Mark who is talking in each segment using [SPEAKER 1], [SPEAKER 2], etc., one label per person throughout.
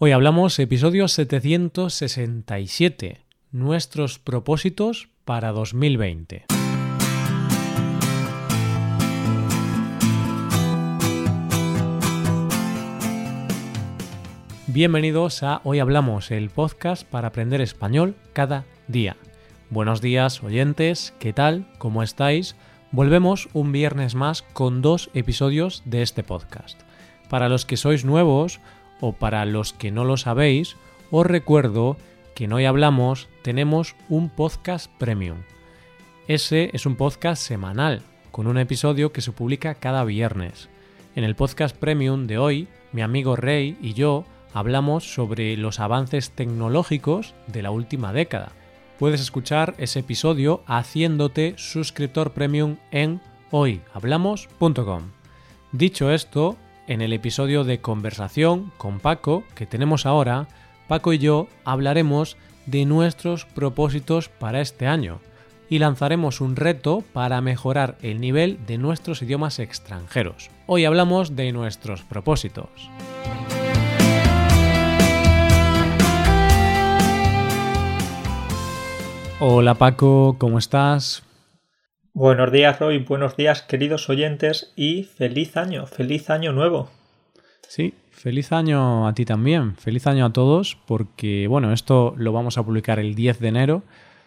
[SPEAKER 1] Hoy hablamos episodio 767, nuestros propósitos para 2020. Bienvenidos a Hoy Hablamos, el podcast para aprender español cada día. Buenos días oyentes, ¿qué tal? ¿Cómo estáis? Volvemos un viernes más con dos episodios de este podcast. Para los que sois nuevos, o para los que no lo sabéis, os recuerdo que en Hoy Hablamos tenemos un podcast premium. Ese es un podcast semanal, con un episodio que se publica cada viernes. En el podcast premium de hoy, mi amigo Rey y yo hablamos sobre los avances tecnológicos de la última década. Puedes escuchar ese episodio haciéndote suscriptor premium en hoyhablamos.com. Dicho esto, en el episodio de conversación con Paco que tenemos ahora, Paco y yo hablaremos de nuestros propósitos para este año y lanzaremos un reto para mejorar el nivel de nuestros idiomas extranjeros. Hoy hablamos de nuestros propósitos. Hola Paco, ¿cómo estás?
[SPEAKER 2] Buenos días, Roy. Buenos días, queridos oyentes, y feliz año, feliz año nuevo.
[SPEAKER 1] Sí, feliz año a ti también. Feliz año a todos, porque, bueno, esto lo vamos a publicar el 10 de enero.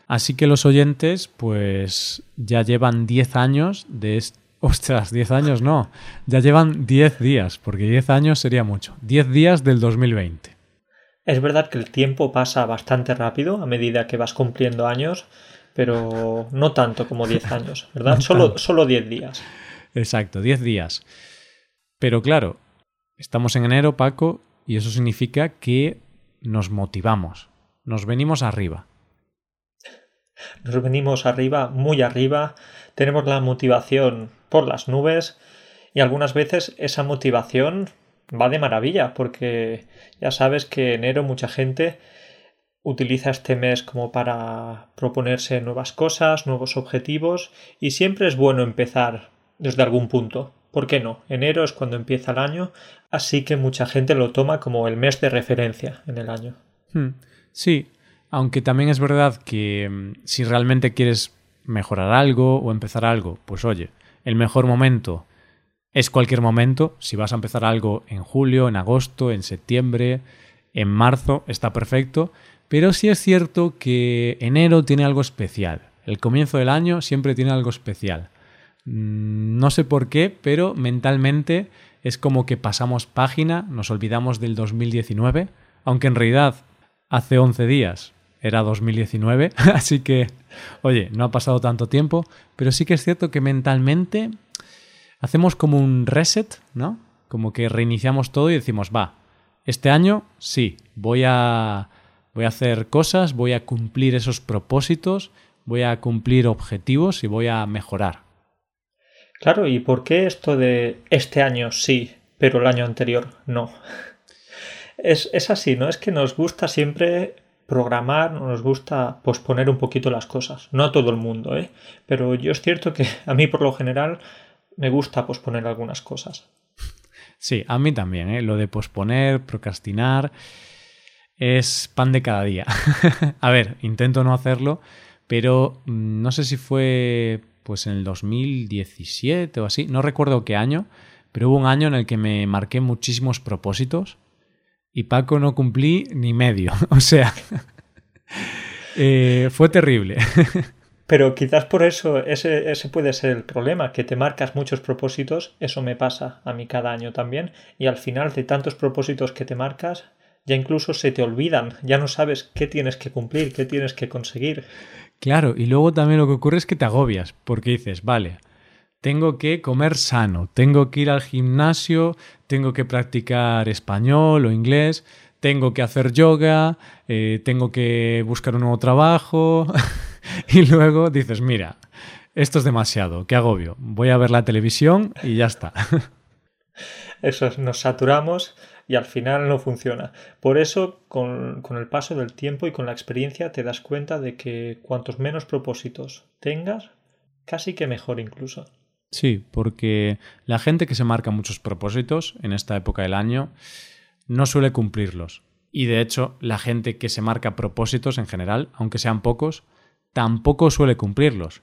[SPEAKER 1] Así que los oyentes, pues ya llevan 10 años de. Ostras, 10 años no. Ya llevan 10 días, porque 10 años sería mucho. 10 días del 2020.
[SPEAKER 2] Es verdad que el tiempo pasa bastante rápido a medida que vas cumpliendo años pero no tanto como 10 años, ¿verdad? solo, solo 10 días.
[SPEAKER 1] Exacto, 10 días. Pero claro, estamos en enero, Paco, y eso significa que nos motivamos, nos venimos arriba.
[SPEAKER 2] Nos venimos arriba, muy arriba, tenemos la motivación por las nubes y algunas veces esa motivación va de maravilla porque ya sabes que enero mucha gente utiliza este mes como para proponerse nuevas cosas, nuevos objetivos y siempre es bueno empezar desde algún punto. ¿Por qué no? Enero es cuando empieza el año, así que mucha gente lo toma como el mes de referencia en el año.
[SPEAKER 1] Hmm. Sí, aunque también es verdad que mm, si realmente quieres mejorar algo o empezar algo, pues oye, el mejor momento es cualquier momento. Si vas a empezar algo en julio, en agosto, en septiembre, en marzo, está perfecto. Pero sí es cierto que enero tiene algo especial. El comienzo del año siempre tiene algo especial. Mm, no sé por qué, pero mentalmente es como que pasamos página, nos olvidamos del 2019, aunque en realidad hace 11 días era 2019, así que, oye, no ha pasado tanto tiempo, pero sí que es cierto que mentalmente hacemos como un reset, ¿no? Como que reiniciamos todo y decimos, va, este año sí, voy a Voy a hacer cosas, voy a cumplir esos propósitos, voy a cumplir objetivos y voy a mejorar.
[SPEAKER 2] Claro, ¿y por qué esto de este año sí, pero el año anterior no? Es, es así, ¿no? Es que nos gusta siempre programar, nos gusta posponer un poquito las cosas. No a todo el mundo, ¿eh? Pero yo es cierto que a mí por lo general me gusta posponer algunas cosas.
[SPEAKER 1] Sí, a mí también, ¿eh? Lo de posponer, procrastinar es pan de cada día. a ver, intento no hacerlo, pero mm, no sé si fue pues en el 2017 o así, no recuerdo qué año, pero hubo un año en el que me marqué muchísimos propósitos y Paco no cumplí ni medio. o sea, eh, fue terrible.
[SPEAKER 2] Pero quizás por eso ese, ese, puede ser el problema, que te marcas muchos propósitos, eso me pasa a mí cada año también, y al final de tantos propósitos que te marcas, ya incluso se te olvidan, ya no sabes qué tienes que cumplir, qué tienes que conseguir.
[SPEAKER 1] Claro, y luego también lo que ocurre es que te agobias, porque dices, vale, tengo que comer sano, tengo que ir al gimnasio, tengo que practicar español o inglés, tengo que hacer yoga, eh, tengo que buscar un nuevo trabajo, y luego dices, mira, esto es demasiado, qué agobio, voy a ver la televisión y ya está.
[SPEAKER 2] Eso es, nos saturamos y al final no funciona. Por eso, con, el paso del tiempo y con la experiencia, te das cuenta de que cuantos menos propósitos tengas, casi que mejor incluso.
[SPEAKER 1] Sí, porque la gente que se marca muchos propósitos en esta época del año no suele cumplirlos. Y de hecho, la gente que se marca propósitos en general, aunque sean pocos, tampoco suele cumplirlos.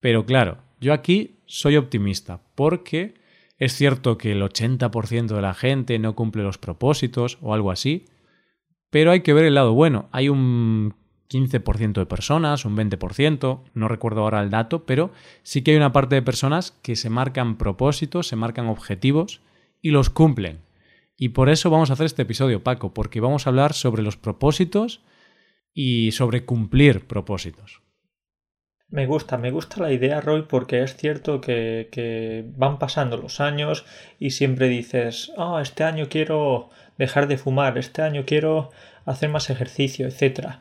[SPEAKER 1] Pero claro, yo aquí soy optimista, porque es cierto que el 80% de la gente no cumple los propósitos o algo así, pero hay que ver el lado bueno. Hay un 15% de personas, un 20%, no recuerdo ahora el dato, pero sí que hay una parte de personas que se marcan propósitos, se marcan objetivos y los cumplen. Y por eso vamos a hacer este episodio, Paco, porque vamos a hablar sobre los propósitos y sobre cumplir propósitos.
[SPEAKER 2] Me gusta, me gusta la idea, Roy, porque es cierto que, van pasando los años y siempre dices, oh, este año quiero dejar de fumar, este año quiero hacer más ejercicio, etc.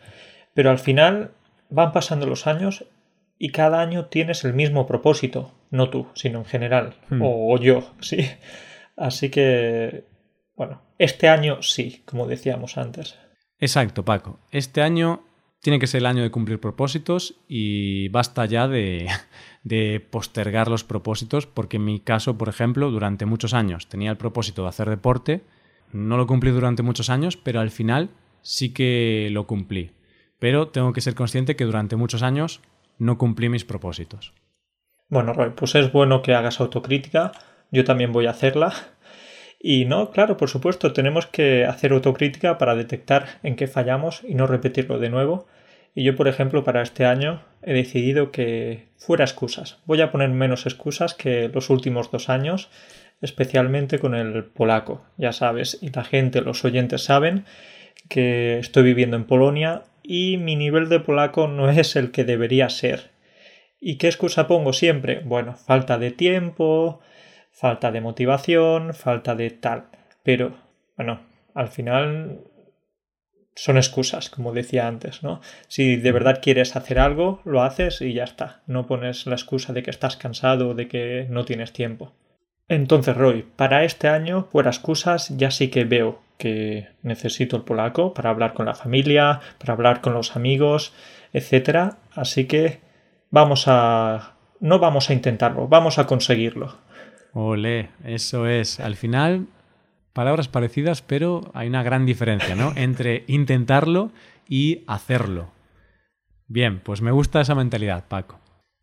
[SPEAKER 2] Pero al final van pasando los años y cada año tienes el mismo propósito, no tú, sino en general, hmm. o yo, sí. Así que, bueno, este año sí, como decíamos antes.
[SPEAKER 1] Exacto, Paco. Este año tiene que ser el año de cumplir propósitos y basta ya de, postergar los propósitos, porque en mi caso, por ejemplo, durante muchos años tenía el propósito de hacer deporte, no lo cumplí durante muchos años, pero al final sí que lo cumplí. Pero tengo que ser consciente que durante muchos años no cumplí mis propósitos.
[SPEAKER 2] Bueno, Roy, pues es bueno que hagas autocrítica, yo también voy a hacerla. Y no, claro, por supuesto, tenemos que hacer autocrítica para detectar en qué fallamos y no repetirlo de nuevo. Y yo, por ejemplo, para este año he decidido que fuera excusas. Voy a poner menos excusas que los últimos dos años, especialmente con el polaco. Ya sabes, y la gente, los oyentes saben que estoy viviendo en Polonia y mi nivel de polaco no es el que debería ser. ¿Y qué excusa pongo siempre? Bueno, falta de tiempo, falta de motivación, falta de tal. Pero, bueno, al final son excusas, como decía antes, ¿no? Si de verdad quieres hacer algo, lo haces y ya está. No pones la excusa de que estás cansado o de que no tienes tiempo. Entonces, Roy, para este año, por excusas, ya sí que veo que necesito el polaco para hablar con la familia, para hablar con los amigos, etc. Así que vamos a... no vamos a intentarlo, vamos a conseguirlo.
[SPEAKER 1] Ole, eso es. Al final, palabras parecidas, pero hay una gran diferencia, ¿no? Entre intentarlo y hacerlo. Bien, pues me gusta esa mentalidad, Paco.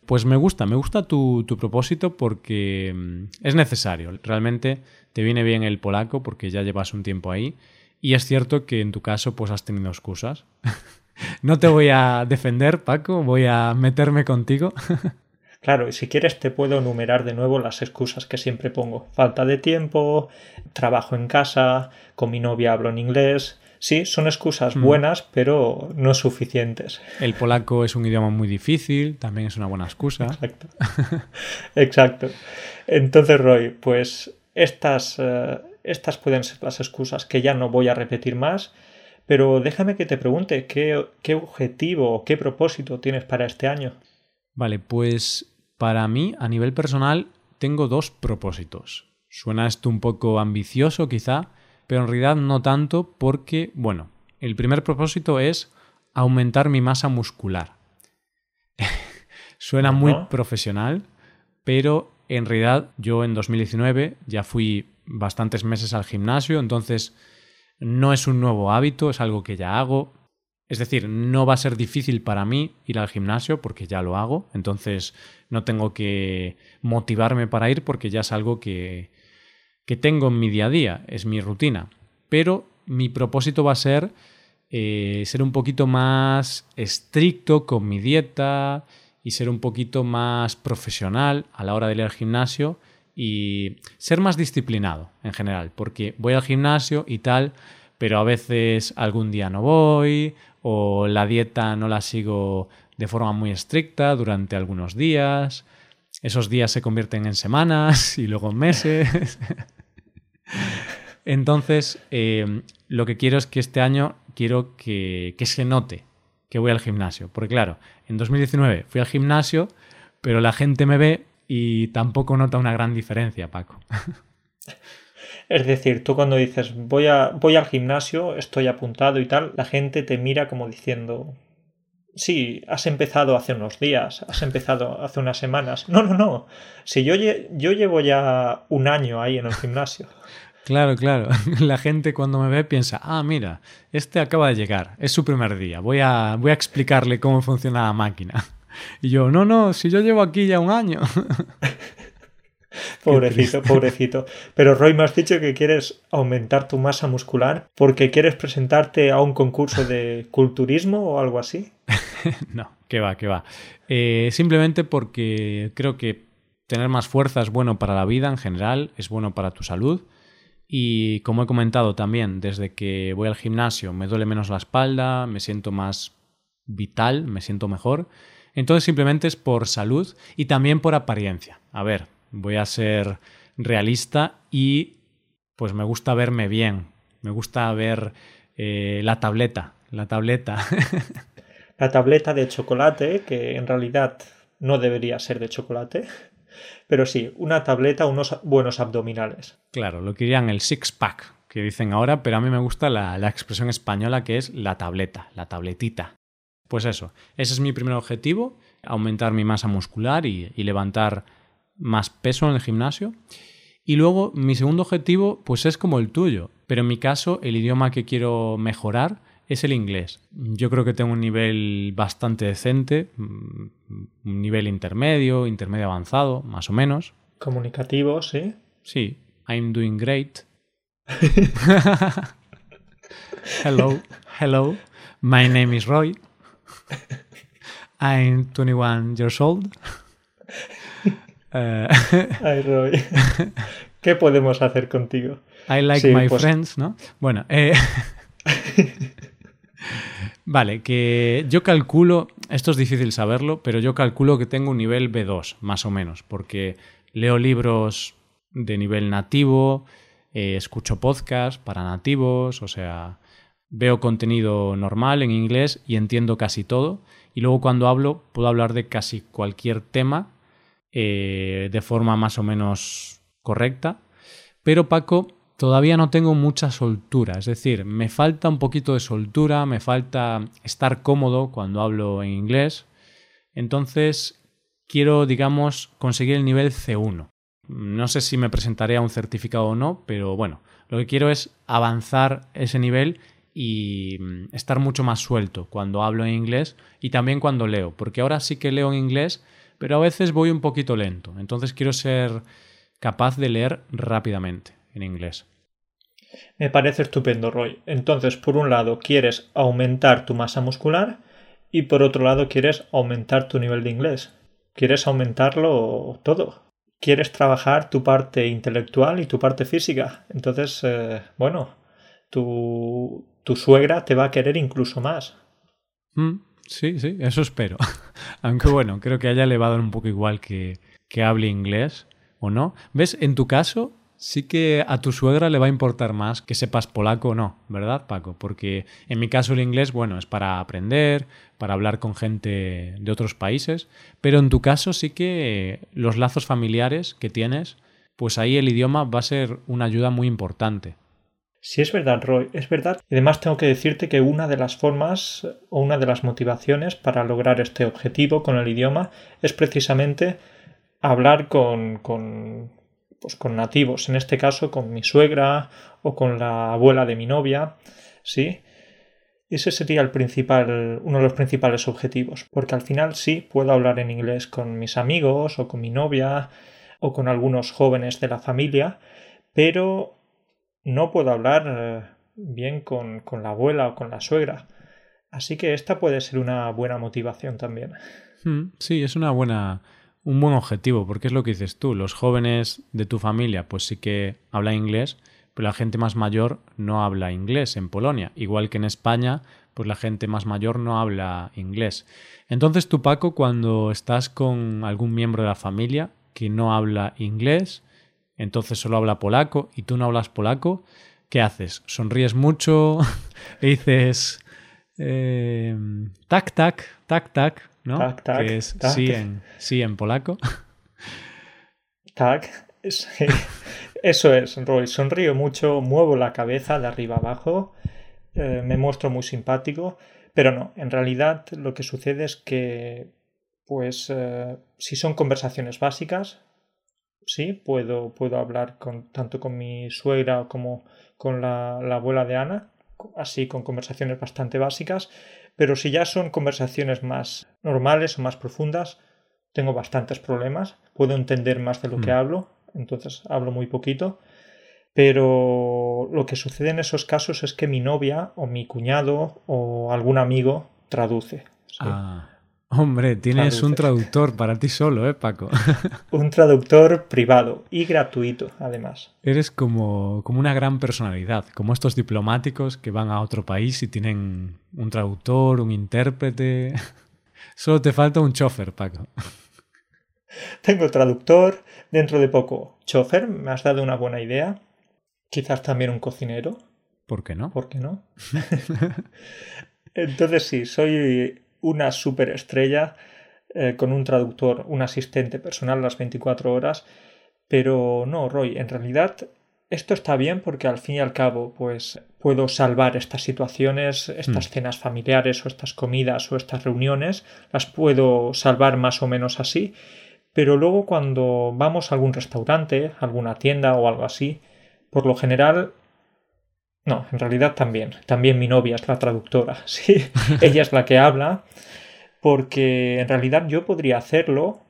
[SPEAKER 1] Pues me gusta, me gusta tu, tu, propósito porque mm, es necesario. Realmente te viene bien el polaco porque ya llevas un tiempo ahí. Y es cierto que en tu caso pues has tenido excusas. no te voy a defender, Paco, voy a meterme contigo.
[SPEAKER 2] Claro, y si quieres te puedo enumerar de nuevo las excusas que siempre pongo. Falta de tiempo, trabajo en casa, con mi novia hablo en inglés. Sí, son excusas mm. buenas, pero no suficientes.
[SPEAKER 1] El polaco es un idioma muy difícil, también es una buena excusa.
[SPEAKER 2] Exacto. Exacto. Entonces, Roy, pues estas, eh, estas pueden ser las excusas que ya no voy a repetir más. Pero déjame que te pregunte, ¿qué, qué objetivo, qué propósito tienes para este año?
[SPEAKER 1] Vale, pues para mí, a nivel personal, tengo dos propósitos. Suena esto un poco ambicioso quizá, pero en realidad no tanto porque, bueno, el primer propósito es aumentar mi masa muscular. Suena muy profesional, pero en realidad yo en 2019 ya fui bastantes meses al gimnasio, entonces no es un nuevo hábito, es algo que ya hago, es decir, no va a ser difícil para mí ir al gimnasio porque ya lo hago, entonces no tengo que motivarme para ir porque ya es algo que, que tengo en mi día a día, es mi rutina. Pero mi propósito va a ser eh, ser un poquito más estricto con mi dieta y ser un poquito más profesional a la hora de ir al gimnasio y ser más disciplinado en general, porque voy al gimnasio y tal, pero a veces algún día no voy o la dieta no la sigo de forma muy estricta durante algunos días. Esos días se convierten en semanas y luego en meses. Entonces, eh, lo que quiero es que este año quiero que, que se note que voy al gimnasio. Porque claro, en 2019 fui al gimnasio, pero la gente me ve y tampoco nota una gran diferencia, Paco.
[SPEAKER 2] Es decir, tú cuando dices voy, a, voy al gimnasio, estoy apuntado y tal, la gente te mira como diciendo, sí, has empezado hace unos días, has empezado hace unas semanas. No, no, no. Si yo, yo llevo ya un año ahí en el gimnasio.
[SPEAKER 1] Claro, claro. La gente cuando me ve piensa, ah, mira, este acaba de llegar, es su primer día, voy a, voy a explicarle cómo funciona la máquina. Y yo, no, no, si yo llevo aquí ya un año.
[SPEAKER 2] pobrecito, pobrecito. Pero Roy, me has dicho que quieres aumentar tu masa muscular porque quieres presentarte a un concurso de culturismo o algo así.
[SPEAKER 1] no, que va, que va. Eh, simplemente porque creo que tener más fuerza es bueno para la vida en general, es bueno para tu salud. Y como he comentado también, desde que voy al gimnasio me duele menos la espalda, me siento más vital, me siento mejor. Entonces simplemente es por salud y también por apariencia. A ver, voy a ser realista y pues me gusta verme bien, me gusta ver eh, la tableta, la tableta.
[SPEAKER 2] la tableta de chocolate, que en realidad no debería ser de chocolate, pero sí, una tableta, unos buenos abdominales.
[SPEAKER 1] Claro, lo que dirían el six-pack, que dicen ahora, pero a mí me gusta la, expresión española que es la tableta, la tabletita. Pues eso, ese es mi primer objetivo, aumentar mi masa muscular y levantar más peso en el gimnasio. Y luego mi segundo objetivo pues es como el tuyo, pero en mi caso el idioma que quiero mejorar es el inglés. Yo creo que tengo un nivel bastante decente, mm, un nivel intermedio, intermedio avanzado, más o menos.
[SPEAKER 2] Comunicativo, sí.
[SPEAKER 1] Sí, I'm doing great. hello, hello, my name is Roy. I'm 21 years old.
[SPEAKER 2] Eh, Ay, Roy. ¿Qué podemos hacer contigo?
[SPEAKER 1] I like my pues friends, ¿no? Bueno, eh... vale, que yo calculo, esto es difícil saberlo, pero yo calculo que tengo un nivel B2, más o menos, porque leo libros de nivel nativo, eh, escucho podcasts para nativos, o sea, veo contenido normal en inglés y entiendo casi todo. Y luego cuando hablo, puedo hablar de casi cualquier tema eh, de forma más o menos correcta. Pero Paco, todavía no tengo mucha soltura, es decir, me falta un poquito de soltura, me falta estar cómodo cuando hablo en inglés. Entonces, quiero, digamos, conseguir el nivel C1. No sé si me presentaré a un certificado o no, pero bueno, lo que quiero es avanzar ese nivel y mm, estar mucho más suelto cuando hablo en inglés y también cuando leo, porque ahora sí que leo en inglés, pero a veces voy un poquito lento. Entonces quiero ser capaz de leer rápidamente en inglés.
[SPEAKER 2] Me parece estupendo, Roy. Entonces, por un lado, quieres aumentar tu masa muscular y por otro lado, quieres aumentar tu nivel de inglés. Quieres aumentarlo todo. Quieres trabajar tu parte intelectual y tu parte física. Entonces, eh, bueno, tu, tu suegra te va a querer incluso más.
[SPEAKER 1] Mm. Sí, sí, eso espero. Aunque bueno, creo que a ella un poco igual que, que hable inglés o no. ¿Ves? En tu caso, sí que a tu suegra le va a importar más que sepas polaco o no, ¿verdad, Paco? Porque en mi caso el inglés, bueno, es para aprender, para hablar con gente de otros países, pero en tu caso sí que los lazos familiares que tienes, pues ahí el idioma va a ser una ayuda muy importante.
[SPEAKER 2] Sí, es verdad, Roy, es verdad. Además, tengo que decirte que una de las formas o una de las motivaciones para lograr este objetivo con el idioma es precisamente hablar con, con, pues, con nativos, en este caso con mi suegra o con la abuela de mi novia, ¿sí? Ese sería el principal, uno de los principales objetivos, porque al final sí puedo hablar en inglés con mis amigos o con mi novia o con algunos jóvenes de la familia, pero no puedo hablar eh, bien con, con, la abuela o con la suegra. Así que esta puede ser una buena motivación también.
[SPEAKER 1] Hmm, sí, es una buena, un buen objetivo, porque es lo que dices tú. Los jóvenes de tu familia, pues sí que hablan inglés, pero la gente más mayor no habla inglés en Polonia. Igual que en España, pues la gente más mayor no habla inglés. Entonces tú, Paco, cuando estás con algún miembro de la familia que no habla inglés, entonces solo habla polaco y tú no hablas polaco, ¿qué haces? ¿Sonríes mucho? ¿Le dices eh, tac, tac, tac, tac, ¿no?
[SPEAKER 2] Tac, tac,
[SPEAKER 1] que es Sí, en, sí en polaco.
[SPEAKER 2] Tac, eso es, Roy. Sonrío mucho, muevo la cabeza de arriba abajo, eh, me muestro muy simpático, pero no, en realidad lo que sucede es que, pues, eh, si son conversaciones básicas, sí, puedo, puedo hablar con, tanto con mi suegra como con la, la abuela de Ana, así con conversaciones bastante básicas, pero si ya son conversaciones más normales o más profundas, tengo bastantes problemas, puedo entender más de lo que mm. hablo, entonces hablo muy poquito, pero lo que sucede en esos casos es que mi novia o mi cuñado o algún amigo traduce.
[SPEAKER 1] Ah. Hombre, tienes un traductor para ti solo, ¿eh, Paco?
[SPEAKER 2] un traductor privado y gratuito, además.
[SPEAKER 1] Eres como, como una gran personalidad, como estos diplomáticos que van a otro país y tienen un traductor, un intérprete. Solo te falta un chofer, Paco.
[SPEAKER 2] Tengo traductor, dentro de poco chofer, me has dado una buena idea. Quizás también un cocinero.
[SPEAKER 1] ¿Por qué no?
[SPEAKER 2] ¿Por qué no? Entonces sí, soy una superestrella eh, con un traductor, un asistente personal las 24 horas. Pero no, Roy, en realidad esto está bien porque al fin y al cabo, pues puedo salvar estas situaciones, estas hmm. cenas familiares o estas comidas o estas reuniones, las puedo salvar más o menos así. Pero luego cuando vamos a algún restaurante, alguna tienda o algo así, por lo general no, en realidad también. También mi novia es la traductora. Sí, ella es la que habla. Porque en realidad yo podría hacerlo.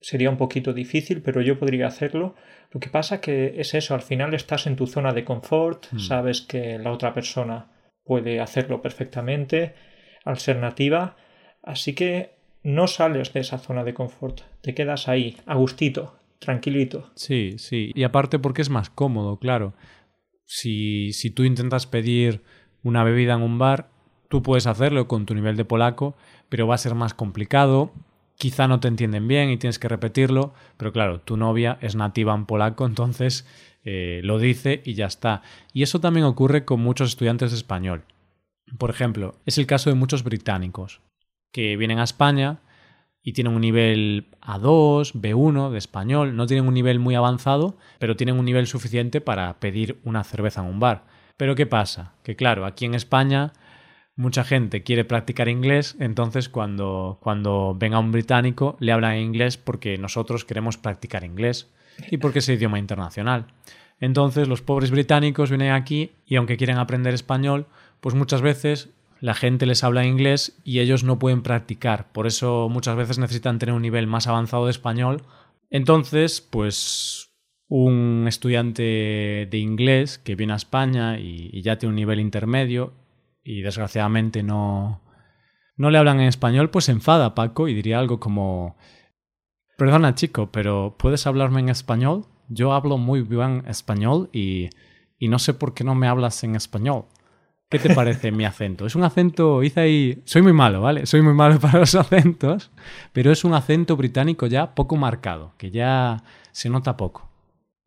[SPEAKER 2] Sería un poquito difícil, pero yo podría hacerlo. Lo que pasa que es eso, al final estás en tu zona de confort, hmm. sabes que la otra persona puede hacerlo perfectamente al ser nativa, así que no sales de esa zona de confort, te quedas ahí, a gustito, tranquilito.
[SPEAKER 1] Sí, sí, y aparte porque es más cómodo, claro si, tú intentas pedir una bebida en un bar, tú puedes hacerlo con tu nivel de polaco, pero va a ser más complicado. Quizá no te entienden bien y tienes que repetirlo, pero claro, tu novia es nativa en polaco, entonces eh, lo dice y ya está. Y eso también ocurre con muchos estudiantes de español. Por ejemplo, es el caso de muchos británicos que vienen a España y tienen un nivel A2, B1 de español, no tienen un nivel muy avanzado, pero tienen un nivel suficiente para pedir una cerveza en un bar. Pero ¿qué pasa? Que claro, aquí en España mucha gente quiere practicar inglés, entonces cuando, cuando venga un británico le hablan inglés porque nosotros queremos practicar inglés y porque es idioma internacional. Entonces los pobres británicos vienen aquí y aunque quieren aprender español, pues muchas veces la gente les habla inglés y ellos no pueden practicar. Por eso muchas veces necesitan tener un nivel más avanzado de español. Entonces, pues un estudiante de inglés que viene a España y, ya tiene un nivel intermedio y desgraciadamente no, no le hablan en español, pues se enfada Paco y diría algo como Perdona chico, pero ¿puedes hablarme en español? Yo hablo muy bien español y, y no sé por qué no me hablas en español. ¿Qué te parece mi acento? Es un acento, hice ahí... Soy muy malo, ¿vale? Soy muy malo para los acentos, pero es un acento británico ya poco marcado, que ya se nota poco.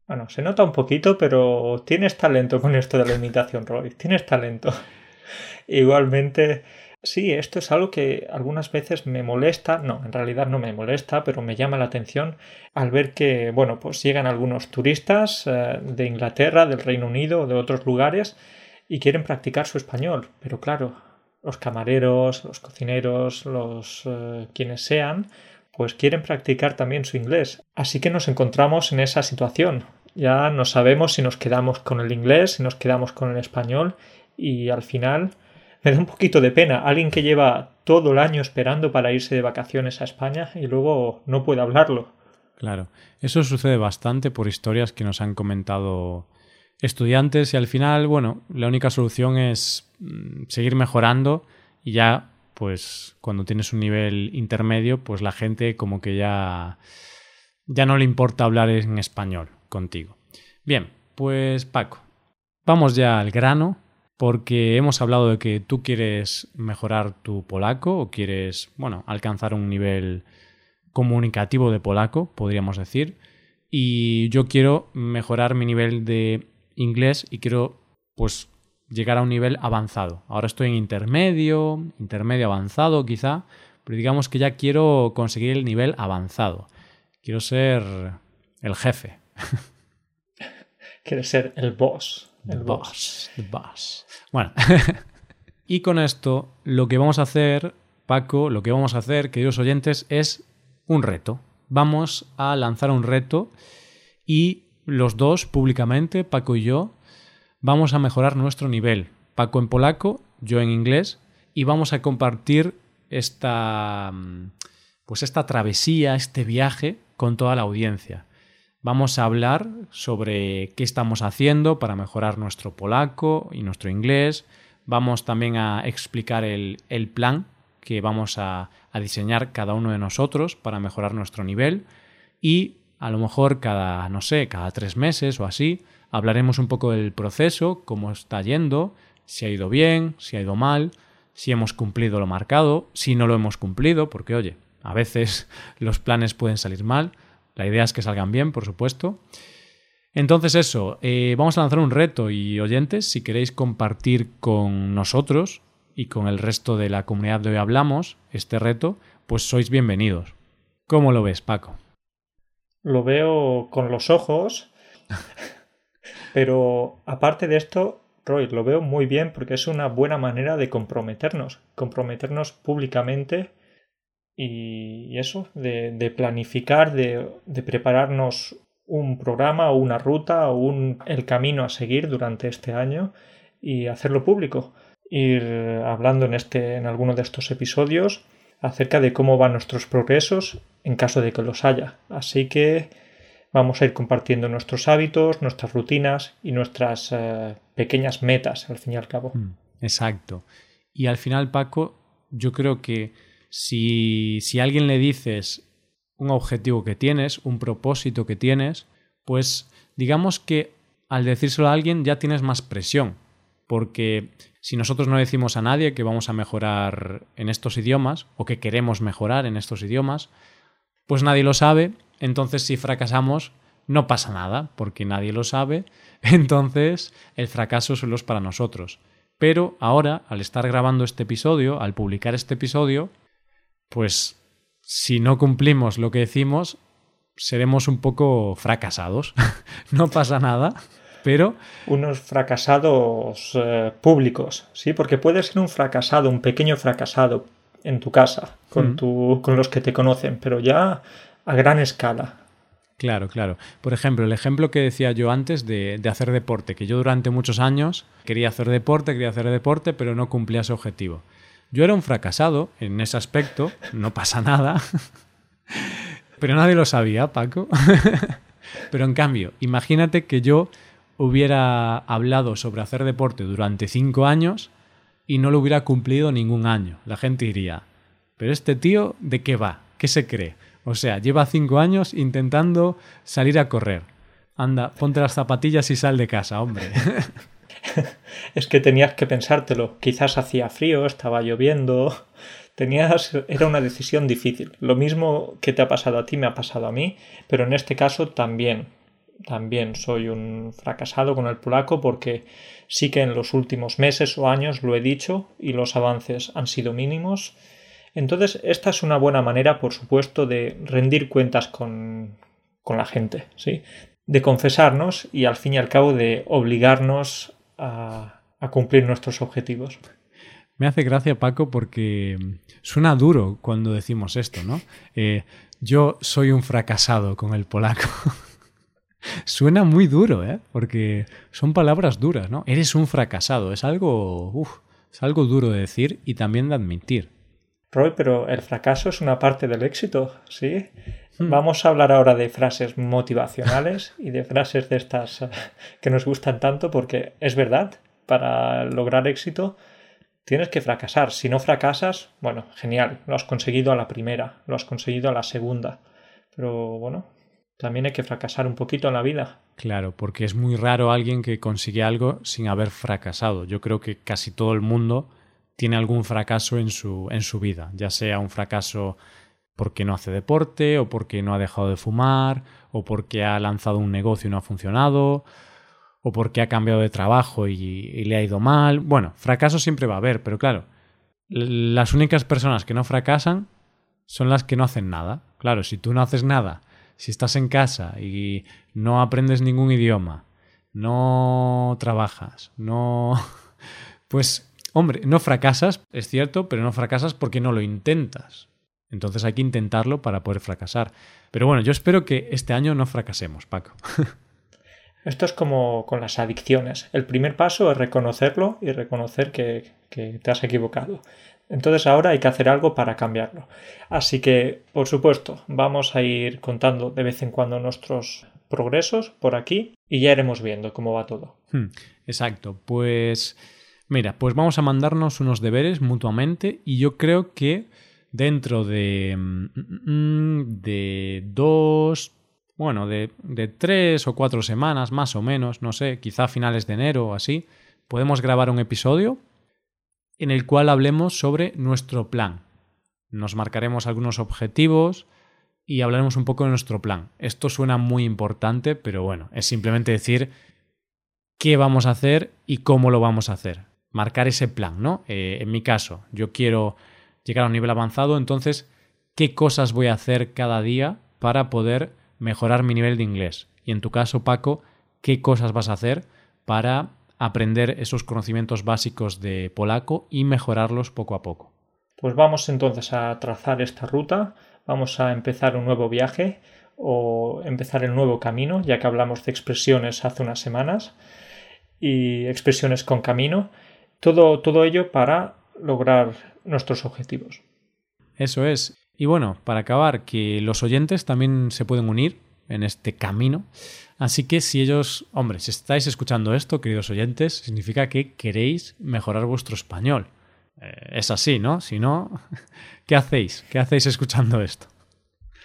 [SPEAKER 2] Bueno, se nota un poquito, pero tienes talento con esto de la imitación, Roy. Tienes talento. Igualmente, sí, esto es algo que algunas veces me molesta, no, en realidad no me molesta, pero me llama la atención al ver que, bueno, pues llegan algunos turistas eh, de Inglaterra, del Reino Unido, de otros lugares, y quieren practicar su español. Pero claro, los camareros, los cocineros, los eh, quienes sean, pues quieren practicar también su inglés. Así que nos encontramos en esa situación. Ya no sabemos si nos quedamos con el inglés, si nos quedamos con el español y al final me da un poquito de pena. Alguien que lleva todo el año esperando para irse de vacaciones a España y luego no puede hablarlo.
[SPEAKER 1] Claro, eso sucede bastante por historias que nos han comentado estudiantes y al final, bueno, la única solución es mm, seguir mejorando y ya, pues cuando tienes un nivel intermedio, pues la gente como que ya, ya no le importa hablar en español contigo. Bien, pues Paco, vamos ya al grano porque hemos hablado de que tú quieres mejorar tu polaco o quieres, bueno, alcanzar un nivel comunicativo de polaco, podríamos decir, y yo quiero mejorar mi nivel de inglés y quiero pues llegar a un nivel avanzado. Ahora estoy en intermedio, intermedio avanzado quizá, pero digamos que ya quiero conseguir el nivel avanzado. Quiero ser el jefe.
[SPEAKER 2] Quieres ser el boss.
[SPEAKER 1] El boss. El boss. Bueno, y con esto lo que vamos a hacer, Paco, lo que vamos a hacer, queridos oyentes, es un reto. Vamos a lanzar un reto y los dos públicamente, Paco y yo, vamos a mejorar nuestro nivel. Paco en polaco, yo en inglés, y vamos a compartir esta, pues esta travesía, este viaje con toda la audiencia. Vamos a hablar sobre qué estamos haciendo para mejorar nuestro polaco y nuestro inglés. Vamos también a explicar el, plan que vamos a, a diseñar cada uno de nosotros para mejorar nuestro nivel y a lo mejor cada, no sé, cada tres meses o así, hablaremos un poco del proceso, cómo está yendo, si ha ido bien, si ha ido mal, si hemos cumplido lo marcado, si no lo hemos cumplido, porque oye, a veces los planes pueden salir mal, la idea es que salgan bien, por supuesto. Entonces eso, eh, vamos a lanzar un reto y oyentes, si queréis compartir con nosotros y con el resto de la comunidad de hoy hablamos este reto, pues sois bienvenidos. ¿Cómo lo ves, Paco?
[SPEAKER 2] Lo veo con los ojos, pero aparte de esto, Roy, lo veo muy bien porque es una buena manera de comprometernos, comprometernos públicamente y eso, de, planificar, de, prepararnos un programa o una ruta o un, el camino a seguir durante este año y hacerlo público. Ir hablando en, este, en alguno de estos episodios acerca de cómo van nuestros progresos en caso de que los haya. Así que vamos a ir compartiendo nuestros hábitos, nuestras rutinas y nuestras eh, pequeñas metas al fin y al cabo. Mm,
[SPEAKER 1] exacto. Y al final, Paco, yo creo que si, si a alguien le dices un objetivo que tienes, un propósito que tienes, pues digamos que al decírselo a alguien ya tienes más presión, porque si nosotros no decimos a nadie que vamos a mejorar en estos idiomas o que queremos mejorar en estos idiomas, pues nadie lo sabe, entonces si fracasamos no pasa nada, porque nadie lo sabe, entonces el fracaso solo es para nosotros. Pero ahora, al estar grabando este episodio, al publicar este episodio, pues si no cumplimos lo que decimos, seremos un poco fracasados. no pasa nada, pero...
[SPEAKER 2] Unos fracasados eh, públicos, ¿sí? Porque puedes ser un fracasado, un pequeño fracasado en tu casa, con, tu, con los que te conocen, pero ya a gran escala.
[SPEAKER 1] Claro, claro. Por ejemplo, el ejemplo que decía yo antes de, de, hacer deporte, que yo durante muchos años quería hacer deporte, quería hacer deporte, pero no cumplía ese objetivo. Yo era un fracasado en ese aspecto, no pasa nada, pero nadie lo sabía, Paco. pero en cambio, imagínate que yo hubiera hablado sobre hacer deporte durante cinco años y no lo hubiera cumplido ningún año. La gente diría, pero este tío, ¿de qué va? ¿Qué se cree? O sea, lleva cinco años intentando salir a correr. Anda, ponte las zapatillas y sal de casa, hombre.
[SPEAKER 2] es que tenías que pensártelo. Quizás hacía frío, estaba lloviendo. Tenías, era una decisión difícil. Lo mismo que te ha pasado a ti me ha pasado a mí, pero en este caso también. También soy un fracasado con el polaco porque sí que en los últimos meses o años lo he dicho y los avances han sido mínimos. Entonces, esta es una buena manera, por supuesto, de rendir cuentas con, con la gente, ¿sí? De confesarnos y al fin y al cabo de obligarnos a, cumplir nuestros objetivos.
[SPEAKER 1] Me hace gracia, Paco, porque suena duro cuando decimos esto, ¿no? Eh, yo soy un fracasado con el polaco. suena muy duro, ¿eh? Porque son palabras duras, ¿no? Eres un fracasado. Es algo, es algo duro de decir y también de admitir.
[SPEAKER 2] Roy, pero el fracaso es una parte del éxito, ¿sí? Hmm. Vamos a hablar ahora de frases motivacionales y de frases de estas eh, que nos gustan tanto porque es verdad, para lograr éxito tienes que fracasar. Si no fracasas, bueno, genial, lo has conseguido a la primera, lo has conseguido a la segunda. Pero bueno, también hay que fracasar un poquito en la vida.
[SPEAKER 1] Claro, porque es muy raro alguien que consigue algo sin haber fracasado. Yo creo que casi todo el mundo tiene algún fracaso en su, en su vida, ya sea un fracaso porque no hace deporte o porque no ha dejado de fumar o porque ha lanzado un negocio y no ha funcionado o porque ha cambiado de trabajo y, le ha ido mal. Bueno, fracaso siempre va a haber, pero claro, las únicas personas que no fracasan son las que no hacen nada. Claro, si tú no haces nada, si estás en casa y no aprendes ningún idioma, no trabajas, no... Pues, hombre, no fracasas, es cierto, pero no fracasas porque no lo intentas. Entonces hay que intentarlo para poder fracasar. Pero bueno, yo espero que este año no fracasemos, Paco.
[SPEAKER 2] Esto es como con las adicciones. El primer paso es reconocerlo y reconocer que, que, te has equivocado. Entonces ahora hay que hacer algo para cambiarlo. Así que, por supuesto, vamos a ir contando de vez en cuando nuestros progresos por aquí y ya iremos viendo cómo va todo.
[SPEAKER 1] Hmm, exacto. Pues mira, pues vamos a mandarnos unos deberes mutuamente y yo creo que dentro de, mm, de dos, bueno, de, de tres o cuatro semanas más o menos, no sé, quizá a finales de enero o así, podemos grabar un episodio en el cual hablemos sobre nuestro plan. Nos marcaremos algunos objetivos y hablaremos un poco de nuestro plan. Esto suena muy importante, pero bueno, es simplemente decir qué vamos a hacer y cómo lo vamos a hacer. Marcar ese plan, ¿no? Eh, en mi caso, yo quiero llegar a un nivel avanzado, entonces, ¿qué cosas voy a hacer cada día para poder mejorar mi nivel de inglés? Y en tu caso, Paco, ¿qué cosas vas a hacer para aprender esos conocimientos básicos de polaco y mejorarlos poco a poco?
[SPEAKER 2] Pues vamos entonces a trazar esta ruta, vamos a empezar un nuevo viaje o empezar el nuevo camino, ya que hablamos de expresiones hace unas semanas y expresiones con camino. Todo, todo ello para lograr nuestros objetivos.
[SPEAKER 1] Eso es. Y bueno, para acabar, que los oyentes también se pueden unir en este camino. Así que si ellos, hombre, si estáis escuchando esto, queridos oyentes, significa que queréis mejorar vuestro español. Eh, es así, ¿no? Si no, ¿qué hacéis? ¿Qué hacéis escuchando esto?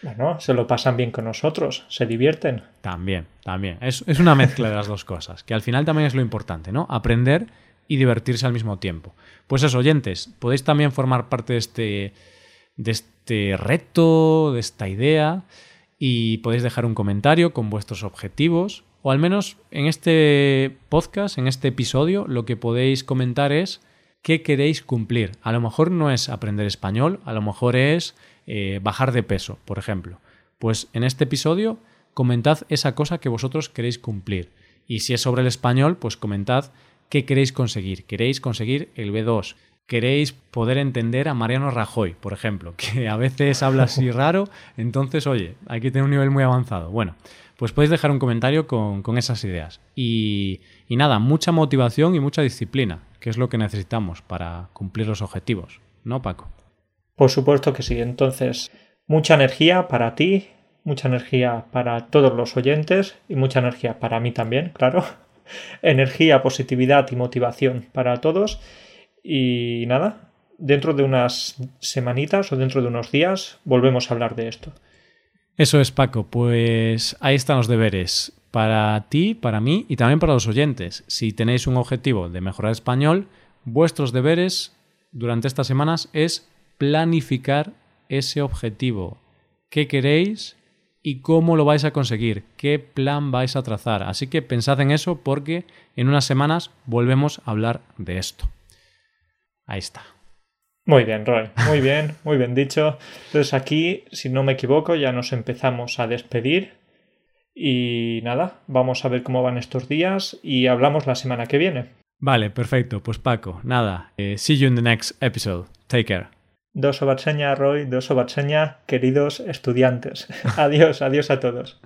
[SPEAKER 2] Bueno, se lo pasan bien con nosotros, se divierten.
[SPEAKER 1] También, también. Es, es una mezcla de las dos cosas, que al final también es lo importante, ¿no? Aprender y divertirse al mismo tiempo. Pues eso, oyentes, podéis también formar parte de este, de este reto, de esta idea, y podéis dejar un comentario con vuestros objetivos, o al menos en este podcast, en este episodio, lo que podéis comentar es qué queréis cumplir. A lo mejor no es aprender español, a lo mejor es eh, bajar de peso, por ejemplo. Pues en este episodio comentad esa cosa que vosotros queréis cumplir. Y si es sobre el español, pues comentad ¿Qué queréis conseguir? ¿Queréis conseguir el B2? ¿Queréis poder entender a Mariano Rajoy, por ejemplo? Que a veces habla así raro, entonces, oye, hay que tener un nivel muy avanzado. Bueno, pues podéis dejar un comentario con, esas ideas. Y, y nada, mucha motivación y mucha disciplina, que es lo que necesitamos para cumplir los objetivos, ¿no, Paco?
[SPEAKER 2] Por supuesto que sí. Entonces, mucha energía para ti, mucha energía para todos los oyentes y mucha energía para mí también, claro energía, positividad y motivación para todos. Y nada, dentro de unas semanitas o dentro de unos días volvemos a hablar de esto.
[SPEAKER 1] Eso es, Paco. Pues ahí están los deberes. Para ti, para mí y también para los oyentes. Si tenéis un objetivo de mejorar español, vuestros deberes durante estas semanas es planificar ese objetivo. ¿Qué queréis? y cómo lo vais a conseguir, qué plan vais a trazar. Así que pensad en eso porque en unas semanas volvemos a hablar de esto. Ahí está.
[SPEAKER 2] Muy bien, Roy. Muy bien, muy bien dicho. Entonces aquí, si no me equivoco, ya nos empezamos a despedir. Y nada, vamos a ver cómo van estos días y hablamos la semana que viene.
[SPEAKER 1] Vale, perfecto. Pues Paco, nada. Eh, see you in the next episode. Take care.
[SPEAKER 2] Dos Roy, dos queridos estudiantes. adiós, adiós a todos.